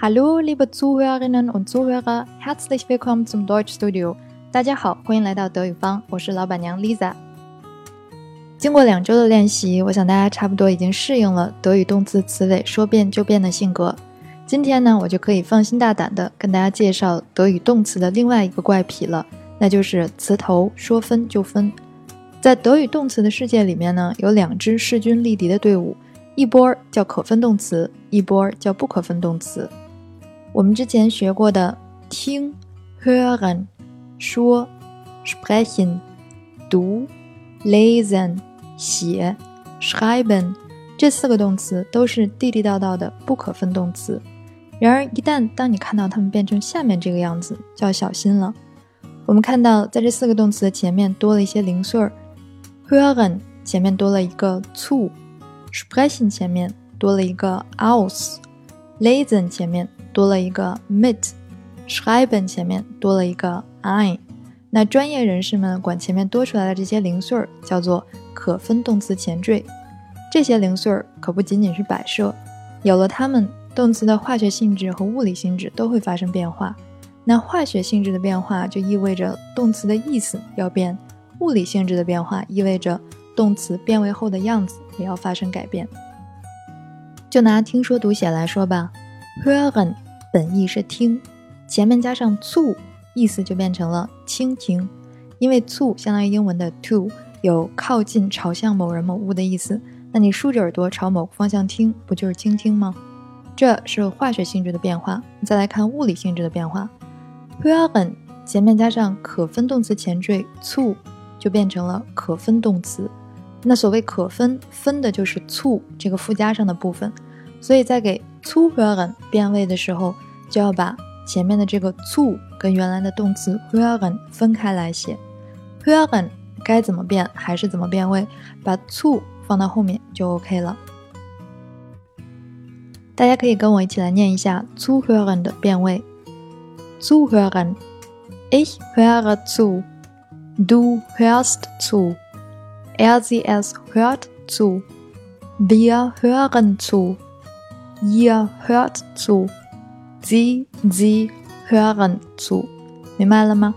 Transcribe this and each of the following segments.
Hallo, liebe Zuhörerinnen und Zuhörer, herzlich willkommen zum Deutsch Studio。大家好，欢迎来到德语方，我是老板娘 Lisa。经过两周的练习，我想大家差不多已经适应了德语动词词尾说变就变的性格。今天呢，我就可以放心大胆的跟大家介绍德语动词的另外一个怪癖了，那就是词头说分就分。在德语动词的世界里面呢，有两支势均力敌的队伍，一波叫可分动词，一波叫不可分动词。我们之前学过的听、hören、说、sprechen、读、lesen、写、schreiben 这四个动词都是地地道道的不可分动词。然而，一旦当你看到它们变成下面这个样子，就要小心了。我们看到，在这四个动词的前面多了一些零碎儿，hören 前面多了一个 zu，sprechen 前面多了一个 aus，lesen 前面。多了一个 mit，schreiben 前面多了一个 ein，那专业人士们管前面多出来的这些零碎儿叫做可分动词前缀。这些零碎儿可不仅仅是摆设，有了它们，动词的化学性质和物理性质都会发生变化。那化学性质的变化就意味着动词的意思要变，物理性质的变化意味着动词变位后的样子也要发生改变。就拿听说读写来说吧，hören。本意是听，前面加上 to，意思就变成了倾听。因为 to 相当于英文的 to，有靠近、朝向某人某物的意思。那你竖着耳朵朝某个方向听，不就是倾听吗？这是化学性质的变化。再来看物理性质的变化，hören 前面加上可分动词前缀 to，就变成了可分动词。那所谓可分，分的就是 to 这个附加上的部分。所以在给 zuhören 变位的时候，就要把前面的这个 zu 跟原来的动词 hören 分开来写。hören 该怎么变还是怎么变位，把 zu 放到后面就 OK 了。大家可以跟我一起来念一下 zuhören 的变位：zuhören。Ich höre zu. Du hörst zu. Er sie es hört zu. Wir hören zu. Ihr hört zu, Sie Sie hören zu，明白了吗？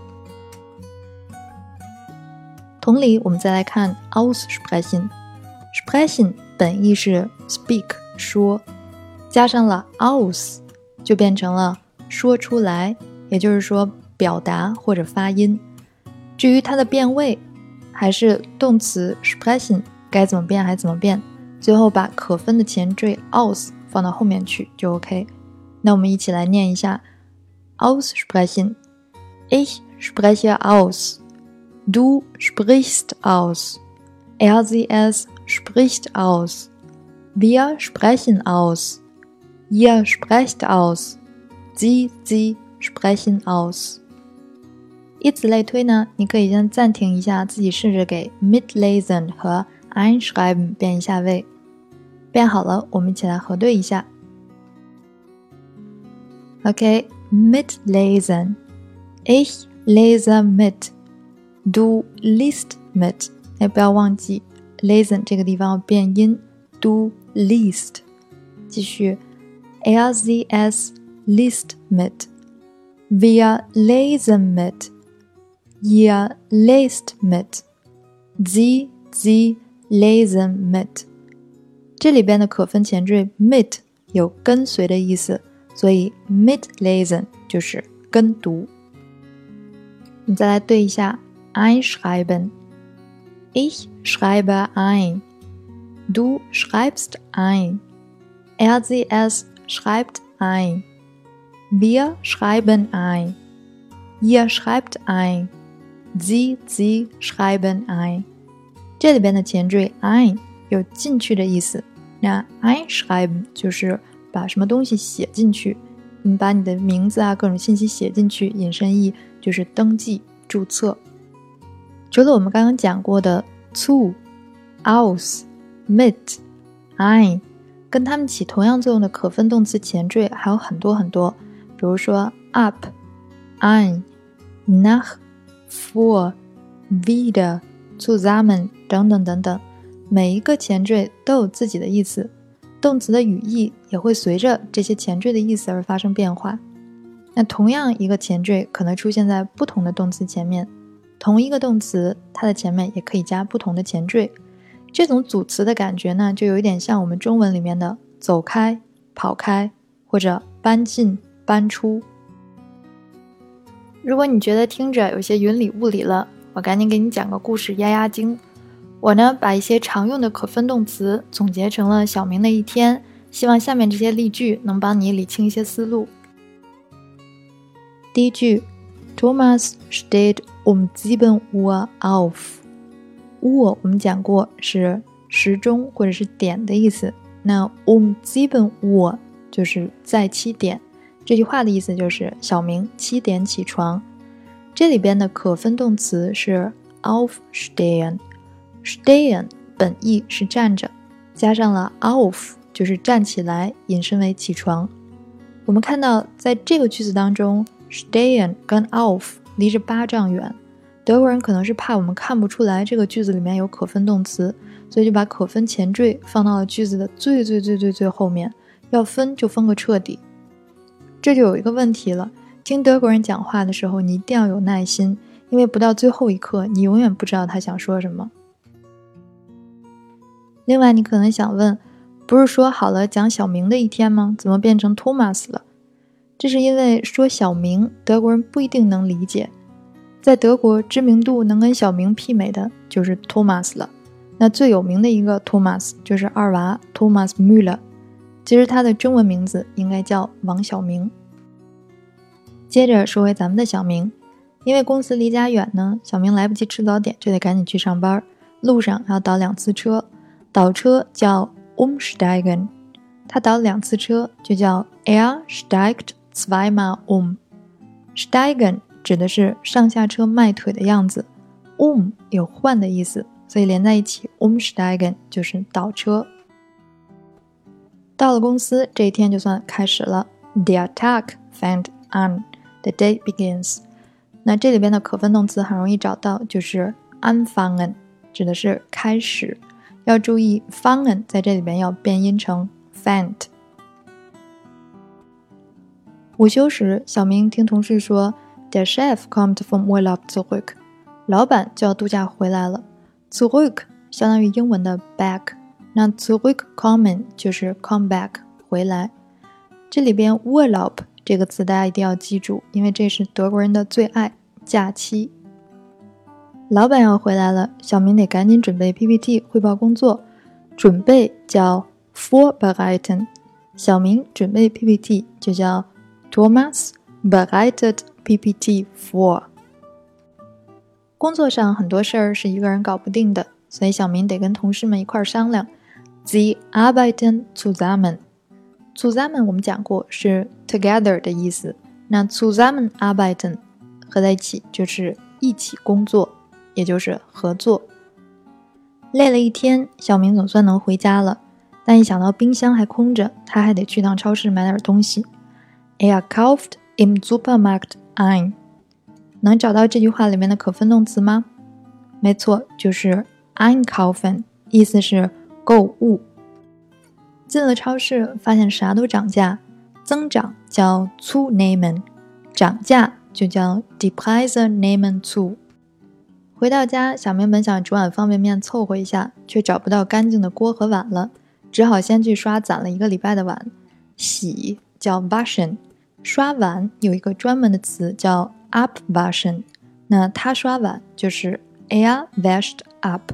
同理，我们再来看 aussprechen，sprechen 本意是 speak 说，加上了 aus 就变成了说出来，也就是说表达或者发音。至于它的变位，还是动词 sprechen 该怎么变还怎么变，最后把可分的前缀 aus。放到后面去就 OK。那我们一起来念一下：aussprechen。Ich spreche aus. Du sprichst aus. Er sie es spricht aus. Wir sprechen aus. Ihr sprecht aus. Sie sie sprechen aus。以此类推呢，你可以先暂停一下，自己试着给 mitlesen 和 einschreiben 变一下位。变好了，我们一起来核对一下。OK，mit lesen，ich lese mit，du liest mit，哎，不要忘记 lesen 这个地方要变音。Du liest. 继续，er sie es liest mit. Wir lesen mit. Ihr lest mit. Sie sie lesen mit. 这里边的可分前缀 mit 有跟随的意思，所以 mitlesen 就是跟读。你再来对一下 einschreiben。Ich schreibe ein. Du schreibst ein. Er sie es schreibt ein. Wir schreiben ein. Ihr schreibt ein. Sie sie schreiben ein。这里边的前缀 ein 有进去的意思。那 I schreiben 就是把什么东西写进去，你把你的名字啊各种信息写进去，引申义就是登记注册。除了我们刚刚讲过的 zu、aus、mit、ein，跟它们起同样作用的可分动词前缀还有很多很多，比如说 up、ein、nach、vor、wieder、zusammen 等等等等。每一个前缀都有自己的意思，动词的语义也会随着这些前缀的意思而发生变化。那同样一个前缀可能出现在不同的动词前面，同一个动词它的前面也可以加不同的前缀。这种组词的感觉呢，就有点像我们中文里面的“走开”“跑开”或者“搬进”“搬出”。如果你觉得听着有些云里雾里了，我赶紧给你讲个故事压压惊。我呢，把一些常用的可分动词总结成了小明的一天，希望下面这些例句能帮你理清一些思路。第一句，Thomas steht um sieben Uhr auf。Uhr 我们讲过是时钟或者是点的意思，那 um sieben Uhr 就是在七点。这句话的意思就是小明七点起床。这里边的可分动词是 aufstehen。Stehen 本意是站着，加上了 auf 就是站起来，引申为起床。我们看到在这个句子当中，stehen 跟 auf 离着八丈远。德国人可能是怕我们看不出来这个句子里面有可分动词，所以就把可分前缀放到了句子的最最最最最后面。要分就分个彻底。这就有一个问题了：听德国人讲话的时候，你一定要有耐心，因为不到最后一刻，你永远不知道他想说什么。另外，你可能想问，不是说好了讲小明的一天吗？怎么变成 Thomas 了？这是因为说小明，德国人不一定能理解。在德国，知名度能跟小明媲美的就是 Thomas 了。那最有名的一个 Thomas 就是二娃 Thomas Müller，其实他的中文名字应该叫王小明。接着说回咱们的小明，因为公司离家远呢，小明来不及吃早点，就得赶紧去上班，路上还要倒两次车。倒车叫 umsteigen，他倒两次车就叫 er steigt zweimal um。steigen 指的是上下车迈腿的样子，um 有换的意思，所以连在一起 umsteigen 就是倒车。到了公司，这一天就算开始了。Der Tag fängt an，the day begins。那这里边的可分动词很容易找到，就是 anfangen，指的是开始。要注意，fangen 在这里边要变音成 fant。午休时，小明听同事说，der Chef kommt vom Urlaub zurück，老板就要度假回来了。zurück 相当于英文的 back，那 zurückkommen 就是 come back 回来。这里边 Urlaub 这个词大家一定要记住，因为这是德国人的最爱，假期。老板要回来了，小明得赶紧准备 PPT 汇报工作。准备叫 for b e r i t e n 小明准备 PPT 就叫 Thomas b e r i t e d PPT for。工作上很多事儿是一个人搞不定的，所以小明得跟同事们一块儿商量。The arbeiten zusammen。zusammen 我们讲过是 together 的意思，那 zusammenarbeiten 合在一起就是一起工作。也就是合作。累了一天，小明总算能回家了，但一想到冰箱还空着，他还得去趟超市买点东西。Er kauft im Supermarkt ein。能找到这句话里面的可分动词吗？没错，就是 einkaufen，意思是购物。进了超市，发现啥都涨价，增长叫 zunehmen，涨价就叫 die Preise nehmen zu。回到家，小明本想煮碗方便面凑合一下，却找不到干净的锅和碗了，只好先去刷攒了一个礼拜的碗。洗叫 washing，刷碗有一个专门的词叫 upwashing，。那他刷碗就是 air washed up。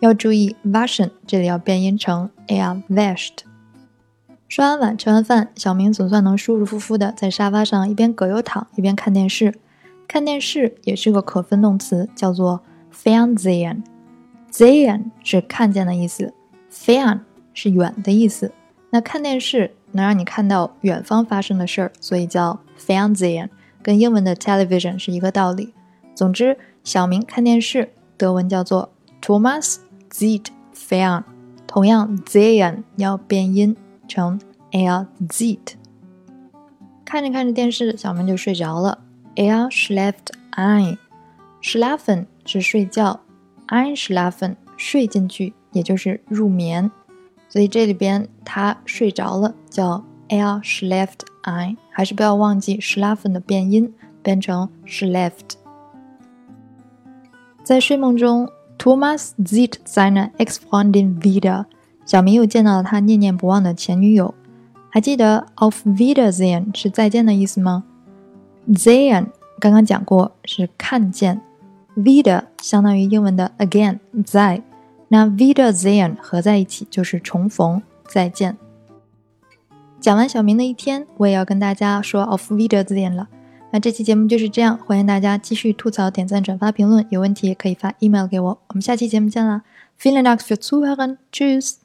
要注意 washing 这里要变音成 air washed。刷完碗，吃完饭，小明总算能舒舒服服的在沙发上一边葛优躺一边看电视。看电视也是个可分动词，叫做 fernsehen。sehen 是看见的意思，fern 是远的意思。那看电视能让你看到远方发生的事儿，所以叫 fernsehen，跟英文的 television 是一个道理。总之，小明看电视，德文叫做 Thomas sieht fern。同样，sehen 要变音成 er sieht。看着看着电视，小明就睡着了。Er schläft ein. Schlafen 是睡觉，einschlafen 睡进去，也就是入眠。所以这里边他睡着了，叫 er schläft ein，还是不要忘记 schlafen 的变音，变成 schläft。在睡梦中，Thomas sieht seine Ex-Freundin wieder。小明又见到了他念念不忘的前女友。还记得 auf Wiedersehen 是再见的意思吗？Sehen 刚刚讲过是看见，Vida 相当于英文的 again 在。那 Wiedersehen 合在一起就是重逢、再见。讲完小明的一天，我也要跟大家说 Auf Wiedersehen 了。那这期节目就是这样，欢迎大家继续吐槽、点赞、转发、评论，有问题也可以发 email 给我。我们下期节目见啦！Vielen Dank fürs Zuhören，Tschüss。